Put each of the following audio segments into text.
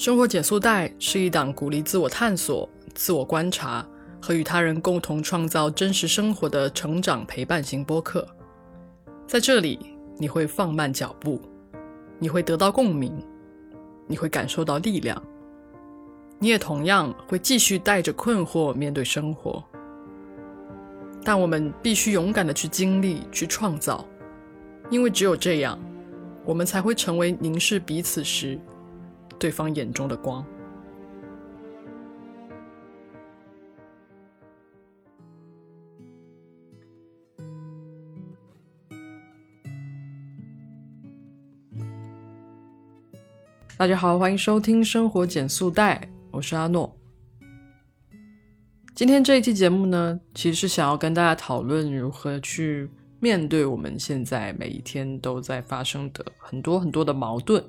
生活减速带是一档鼓励自我探索、自我观察和与他人共同创造真实生活的成长陪伴型播客。在这里，你会放慢脚步，你会得到共鸣，你会感受到力量，你也同样会继续带着困惑面对生活。但我们必须勇敢的去经历、去创造，因为只有这样，我们才会成为凝视彼此时。对方眼中的光。大家好，欢迎收听《生活减速带》，我是阿诺。今天这一期节目呢，其实是想要跟大家讨论如何去面对我们现在每一天都在发生的很多很多的矛盾。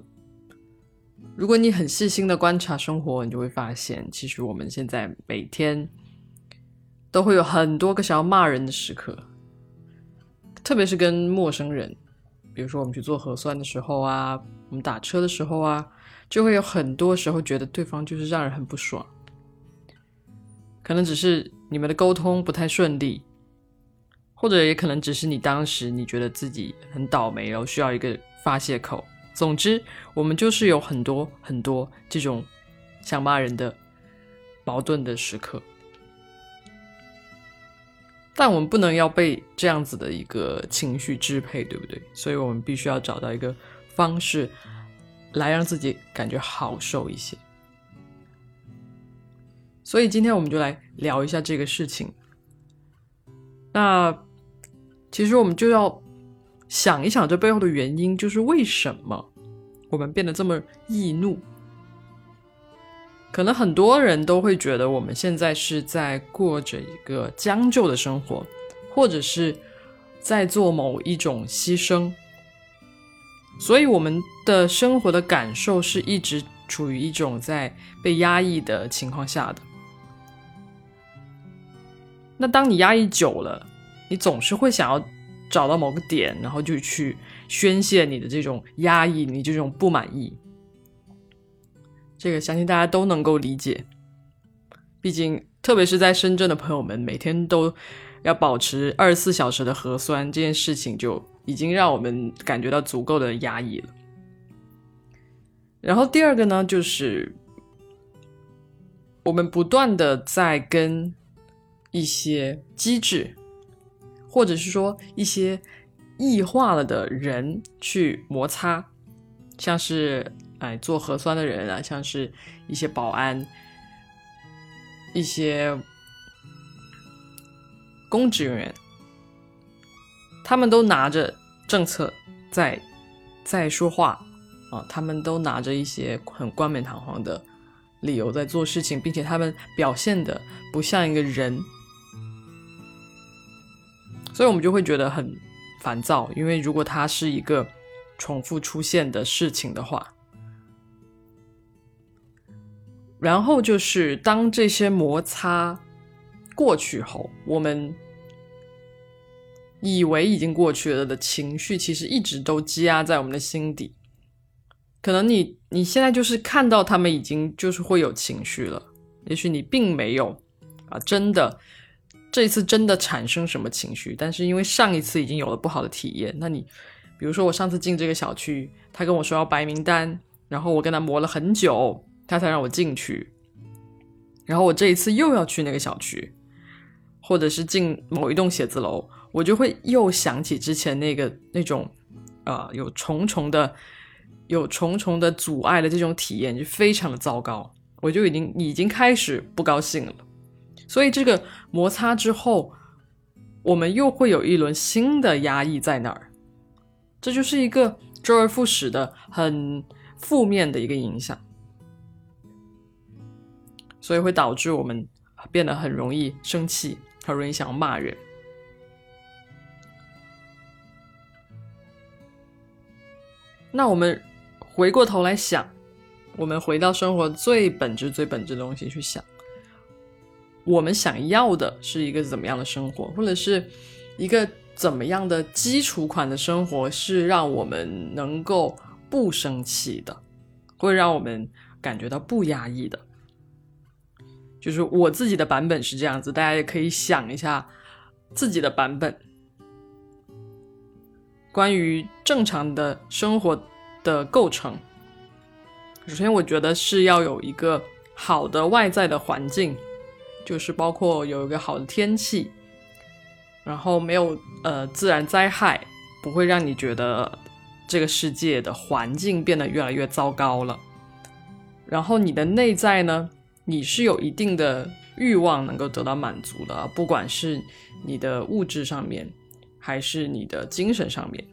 如果你很细心的观察生活，你就会发现，其实我们现在每天都会有很多个想要骂人的时刻，特别是跟陌生人，比如说我们去做核酸的时候啊，我们打车的时候啊，就会有很多时候觉得对方就是让人很不爽，可能只是你们的沟通不太顺利，或者也可能只是你当时你觉得自己很倒霉，然后需要一个发泄口。总之，我们就是有很多很多这种想骂人的矛盾的时刻，但我们不能要被这样子的一个情绪支配，对不对？所以我们必须要找到一个方式来让自己感觉好受一些。所以今天我们就来聊一下这个事情。那其实我们就要。想一想，这背后的原因就是为什么我们变得这么易怒？可能很多人都会觉得我们现在是在过着一个将就的生活，或者是在做某一种牺牲，所以我们的生活的感受是一直处于一种在被压抑的情况下的。那当你压抑久了，你总是会想要。找到某个点，然后就去宣泄你的这种压抑，你这种不满意。这个相信大家都能够理解。毕竟，特别是在深圳的朋友们，每天都要保持二十四小时的核酸，这件事情就已经让我们感觉到足够的压抑了。然后第二个呢，就是我们不断的在跟一些机制。或者是说一些异化了的人去摩擦，像是哎做核酸的人啊，像是一些保安、一些公职人员，他们都拿着政策在在说话啊，他们都拿着一些很冠冕堂皇的理由在做事情，并且他们表现的不像一个人。所以我们就会觉得很烦躁，因为如果它是一个重复出现的事情的话，然后就是当这些摩擦过去后，我们以为已经过去了的情绪，其实一直都积压在我们的心底。可能你你现在就是看到他们已经就是会有情绪了，也许你并没有啊，真的。这一次真的产生什么情绪？但是因为上一次已经有了不好的体验，那你，比如说我上次进这个小区，他跟我说要白名单，然后我跟他磨了很久，他才让我进去。然后我这一次又要去那个小区，或者是进某一栋写字楼，我就会又想起之前那个那种，啊，有重重的、有重重的阻碍的这种体验，就非常的糟糕，我就已经已经开始不高兴了。所以这个摩擦之后，我们又会有一轮新的压抑在那儿，这就是一个周而复始的很负面的一个影响，所以会导致我们变得很容易生气，很容易想要骂人。那我们回过头来想，我们回到生活最本质、最本质的东西去想。我们想要的是一个怎么样的生活，或者是一个怎么样的基础款的生活，是让我们能够不生气的，会让我们感觉到不压抑的。就是我自己的版本是这样子，大家也可以想一下自己的版本。关于正常的生活的构成，首先我觉得是要有一个好的外在的环境，就是包括有一个好的天气，然后没有呃自然灾害，不会让你觉得这个世界的环境变得越来越糟糕了。然后你的内在呢？你是有一定的欲望能够得到满足的，不管是你的物质上面，还是你的精神上面，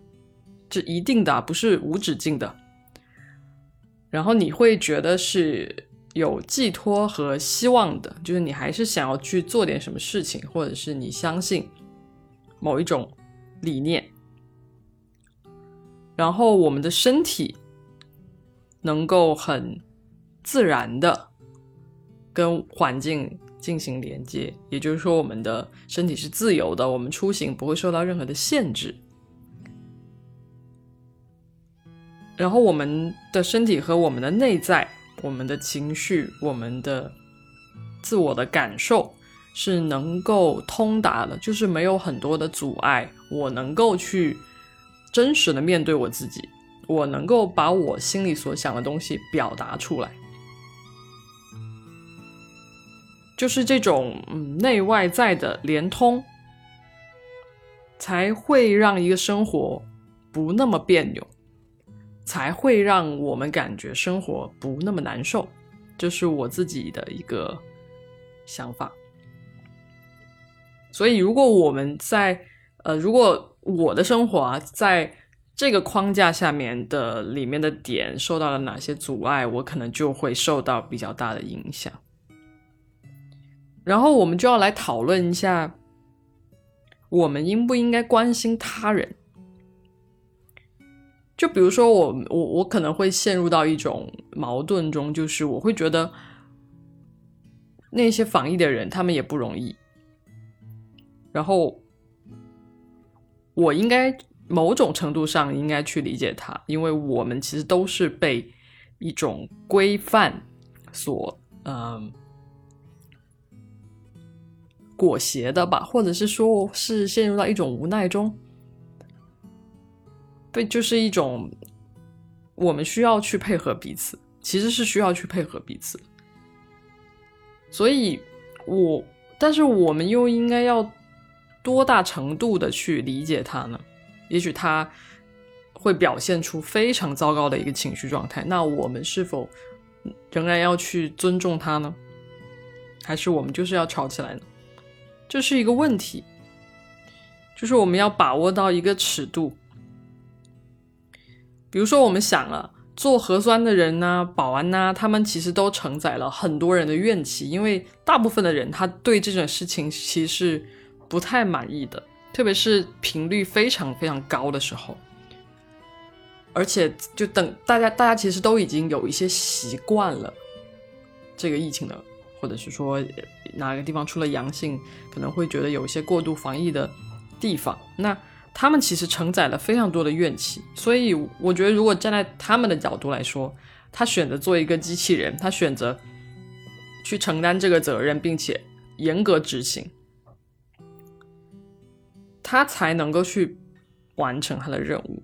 这一定的不是无止境的。然后你会觉得是有寄托和希望的，就是你还是想要去做点什么事情，或者是你相信某一种理念。然后我们的身体能够很自然的。跟环境进行连接，也就是说，我们的身体是自由的，我们出行不会受到任何的限制。然后，我们的身体和我们的内在、我们的情绪、我们的自我的感受是能够通达的，就是没有很多的阻碍。我能够去真实的面对我自己，我能够把我心里所想的东西表达出来。就是这种嗯内外在的连通，才会让一个生活不那么别扭，才会让我们感觉生活不那么难受。这是我自己的一个想法。所以，如果我们在呃，如果我的生活啊，在这个框架下面的里面的点受到了哪些阻碍，我可能就会受到比较大的影响。然后我们就要来讨论一下，我们应不应该关心他人？就比如说，我我我可能会陷入到一种矛盾中，就是我会觉得那些防疫的人他们也不容易，然后我应该某种程度上应该去理解他，因为我们其实都是被一种规范所嗯。裹挟的吧，或者是说，是陷入到一种无奈中，被就是一种我们需要去配合彼此，其实是需要去配合彼此。所以，我但是我们又应该要多大程度的去理解他呢？也许他会表现出非常糟糕的一个情绪状态，那我们是否仍然要去尊重他呢？还是我们就是要吵起来呢？这是一个问题，就是我们要把握到一个尺度。比如说，我们想了做核酸的人呐、保安呐，他们其实都承载了很多人的怨气，因为大部分的人他对这种事情其实不太满意的，特别是频率非常非常高的时候。而且，就等大家，大家其实都已经有一些习惯了这个疫情的。或者是说哪个地方出了阳性，可能会觉得有一些过度防疫的地方，那他们其实承载了非常多的怨气。所以我觉得，如果站在他们的角度来说，他选择做一个机器人，他选择去承担这个责任，并且严格执行，他才能够去完成他的任务。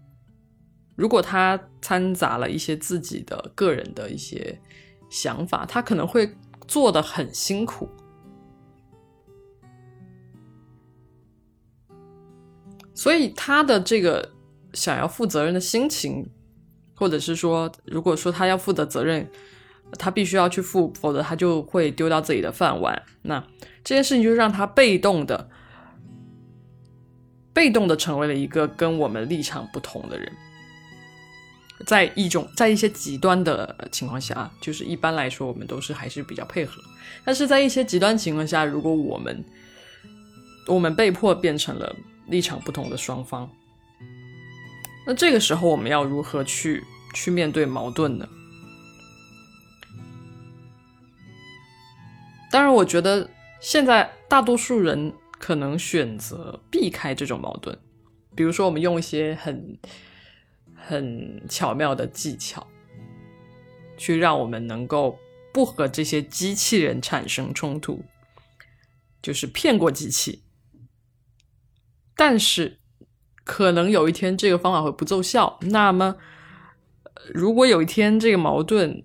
如果他掺杂了一些自己的个人的一些想法，他可能会。做的很辛苦，所以他的这个想要负责任的心情，或者是说，如果说他要负的责任，他必须要去负，否则他就会丢掉自己的饭碗。那这件事情就让他被动的、被动的成为了一个跟我们立场不同的人。在一种在一些极端的情况下，就是一般来说我们都是还是比较配合，但是在一些极端情况下，如果我们我们被迫变成了立场不同的双方，那这个时候我们要如何去去面对矛盾呢？当然，我觉得现在大多数人可能选择避开这种矛盾，比如说我们用一些很。很巧妙的技巧，去让我们能够不和这些机器人产生冲突，就是骗过机器。但是，可能有一天这个方法会不奏效。那么，如果有一天这个矛盾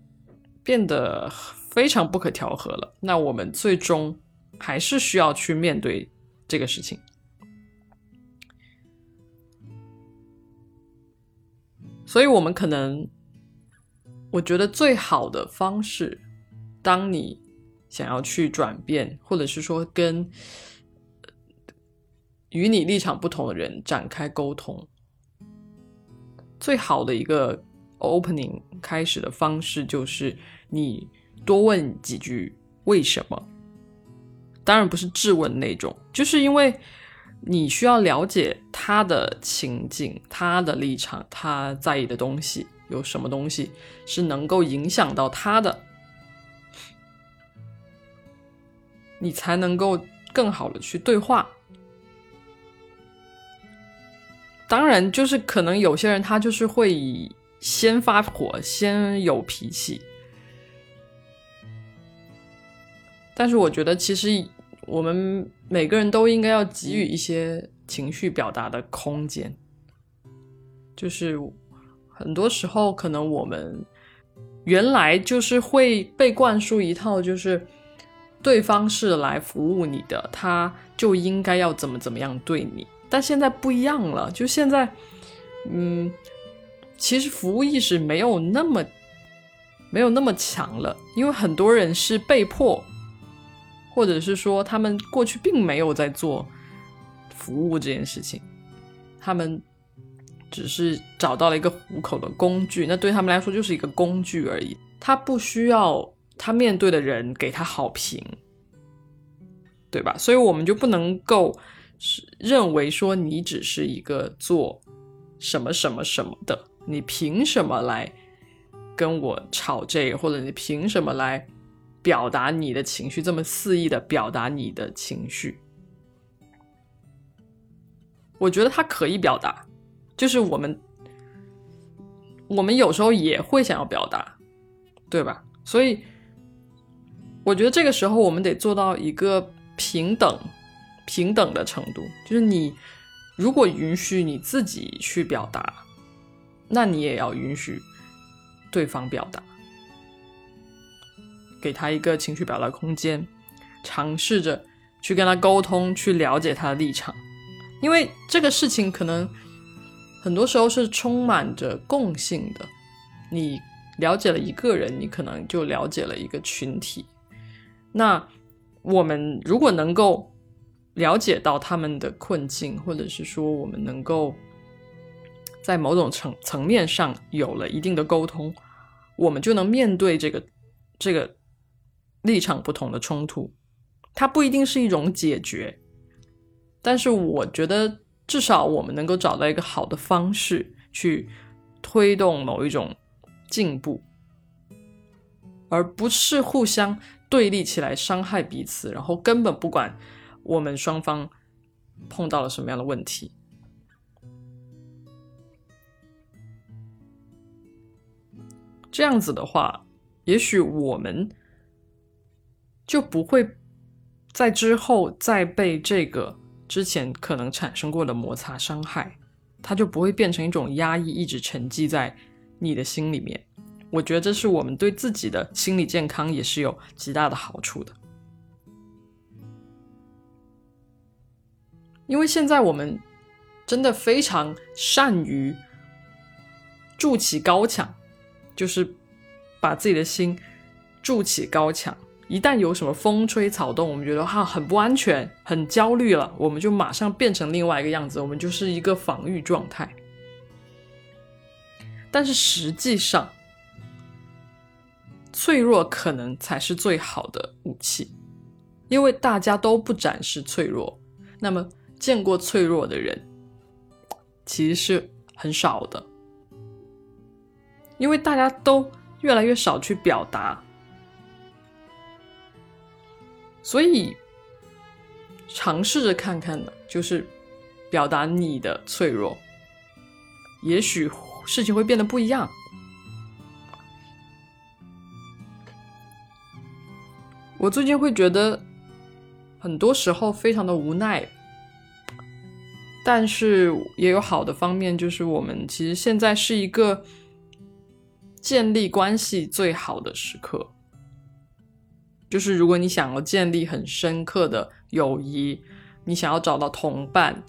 变得非常不可调和了，那我们最终还是需要去面对这个事情。所以，我们可能，我觉得最好的方式，当你想要去转变，或者是说跟与你立场不同的人展开沟通，最好的一个 opening 开始的方式，就是你多问几句为什么。当然不是质问那种，就是因为。你需要了解他的情境、他的立场、他在意的东西有什么东西是能够影响到他的，你才能够更好的去对话。当然，就是可能有些人他就是会先发火、先有脾气，但是我觉得其实。我们每个人都应该要给予一些情绪表达的空间，就是很多时候可能我们原来就是会被灌输一套，就是对方是来服务你的，他就应该要怎么怎么样对你。但现在不一样了，就现在，嗯，其实服务意识没有那么没有那么强了，因为很多人是被迫。或者是说，他们过去并没有在做服务这件事情，他们只是找到了一个糊口的工具，那对他们来说就是一个工具而已。他不需要他面对的人给他好评，对吧？所以我们就不能够是认为说你只是一个做什么什么什么的，你凭什么来跟我吵这个，或者你凭什么来？表达你的情绪，这么肆意的表达你的情绪，我觉得他可以表达，就是我们，我们有时候也会想要表达，对吧？所以，我觉得这个时候我们得做到一个平等、平等的程度，就是你如果允许你自己去表达，那你也要允许对方表达。给他一个情绪表达空间，尝试着去跟他沟通，去了解他的立场，因为这个事情可能很多时候是充满着共性的。你了解了一个人，你可能就了解了一个群体。那我们如果能够了解到他们的困境，或者是说我们能够在某种层层面上有了一定的沟通，我们就能面对这个这个。立场不同的冲突，它不一定是一种解决，但是我觉得至少我们能够找到一个好的方式去推动某一种进步，而不是互相对立起来伤害彼此，然后根本不管我们双方碰到了什么样的问题。这样子的话，也许我们。就不会在之后再被这个之前可能产生过的摩擦伤害，它就不会变成一种压抑，一直沉积在你的心里面。我觉得这是我们对自己的心理健康也是有极大的好处的。因为现在我们真的非常善于筑起高墙，就是把自己的心筑起高墙。一旦有什么风吹草动，我们觉得哈很不安全、很焦虑了，我们就马上变成另外一个样子，我们就是一个防御状态。但是实际上，脆弱可能才是最好的武器，因为大家都不展示脆弱，那么见过脆弱的人其实是很少的，因为大家都越来越少去表达。所以，尝试着看看呢，就是表达你的脆弱，也许事情会变得不一样。我最近会觉得很多时候非常的无奈，但是也有好的方面，就是我们其实现在是一个建立关系最好的时刻。就是如果你想要建立很深刻的友谊，你想要找到同伴，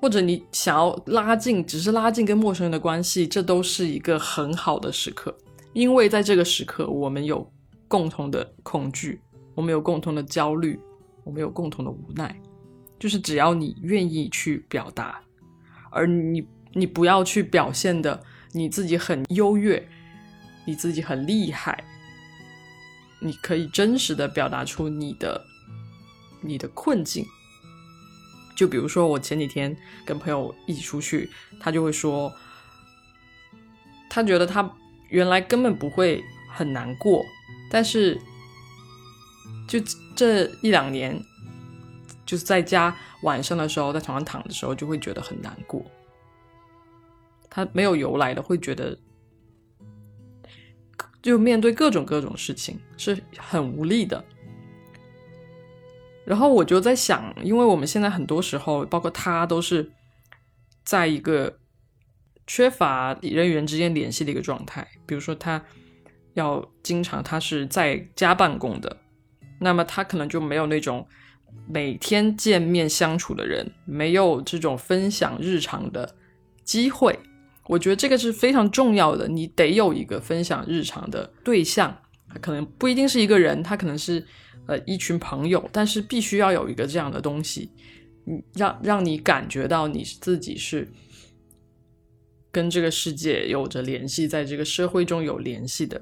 或者你想要拉近，只是拉近跟陌生人的关系，这都是一个很好的时刻。因为在这个时刻，我们有共同的恐惧，我们有共同的焦虑，我们有共同的无奈。就是只要你愿意去表达，而你你不要去表现的你自己很优越，你自己很厉害。你可以真实的表达出你的你的困境，就比如说我前几天跟朋友一起出去，他就会说，他觉得他原来根本不会很难过，但是就这一两年，就是在家晚上的时候，在床上躺的时候，就会觉得很难过。他没有由来的会觉得。就面对各种各种事情是很无力的。然后我就在想，因为我们现在很多时候，包括他，都是在一个缺乏人与人之间联系的一个状态。比如说，他要经常他是在家办公的，那么他可能就没有那种每天见面相处的人，没有这种分享日常的机会。我觉得这个是非常重要的，你得有一个分享日常的对象，可能不一定是一个人，他可能是呃一群朋友，但是必须要有一个这样的东西，让让你感觉到你自己是跟这个世界有着联系，在这个社会中有联系的，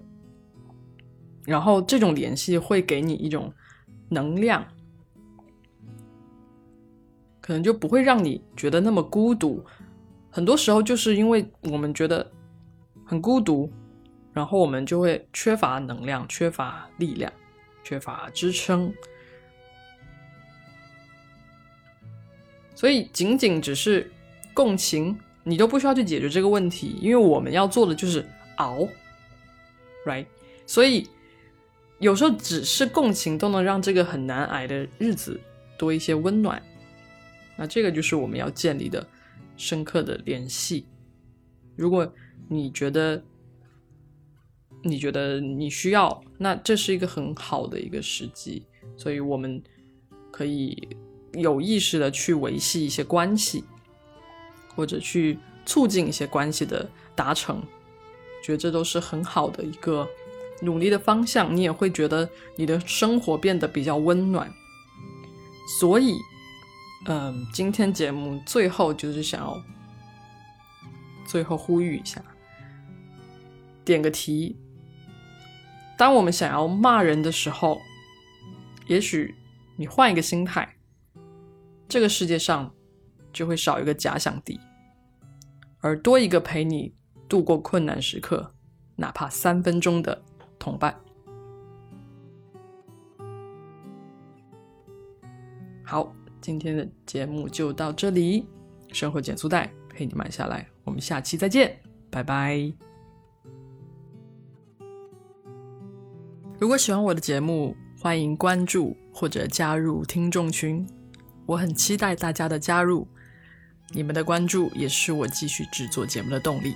然后这种联系会给你一种能量，可能就不会让你觉得那么孤独。很多时候就是因为我们觉得很孤独，然后我们就会缺乏能量、缺乏力量、缺乏支撑，所以仅仅只是共情，你都不需要去解决这个问题，因为我们要做的就是熬，right？所以有时候只是共情都能让这个很难挨的日子多一些温暖，那这个就是我们要建立的。深刻的联系。如果你觉得你觉得你需要，那这是一个很好的一个时机，所以我们可以有意识的去维系一些关系，或者去促进一些关系的达成，觉得这都是很好的一个努力的方向。你也会觉得你的生活变得比较温暖，所以。嗯，今天节目最后就是想要最后呼吁一下，点个题：当我们想要骂人的时候，也许你换一个心态，这个世界上就会少一个假想敌，而多一个陪你度过困难时刻，哪怕三分钟的同伴。好。今天的节目就到这里，生活减速带陪你慢下来，我们下期再见，拜拜。如果喜欢我的节目，欢迎关注或者加入听众群，我很期待大家的加入，你们的关注也是我继续制作节目的动力。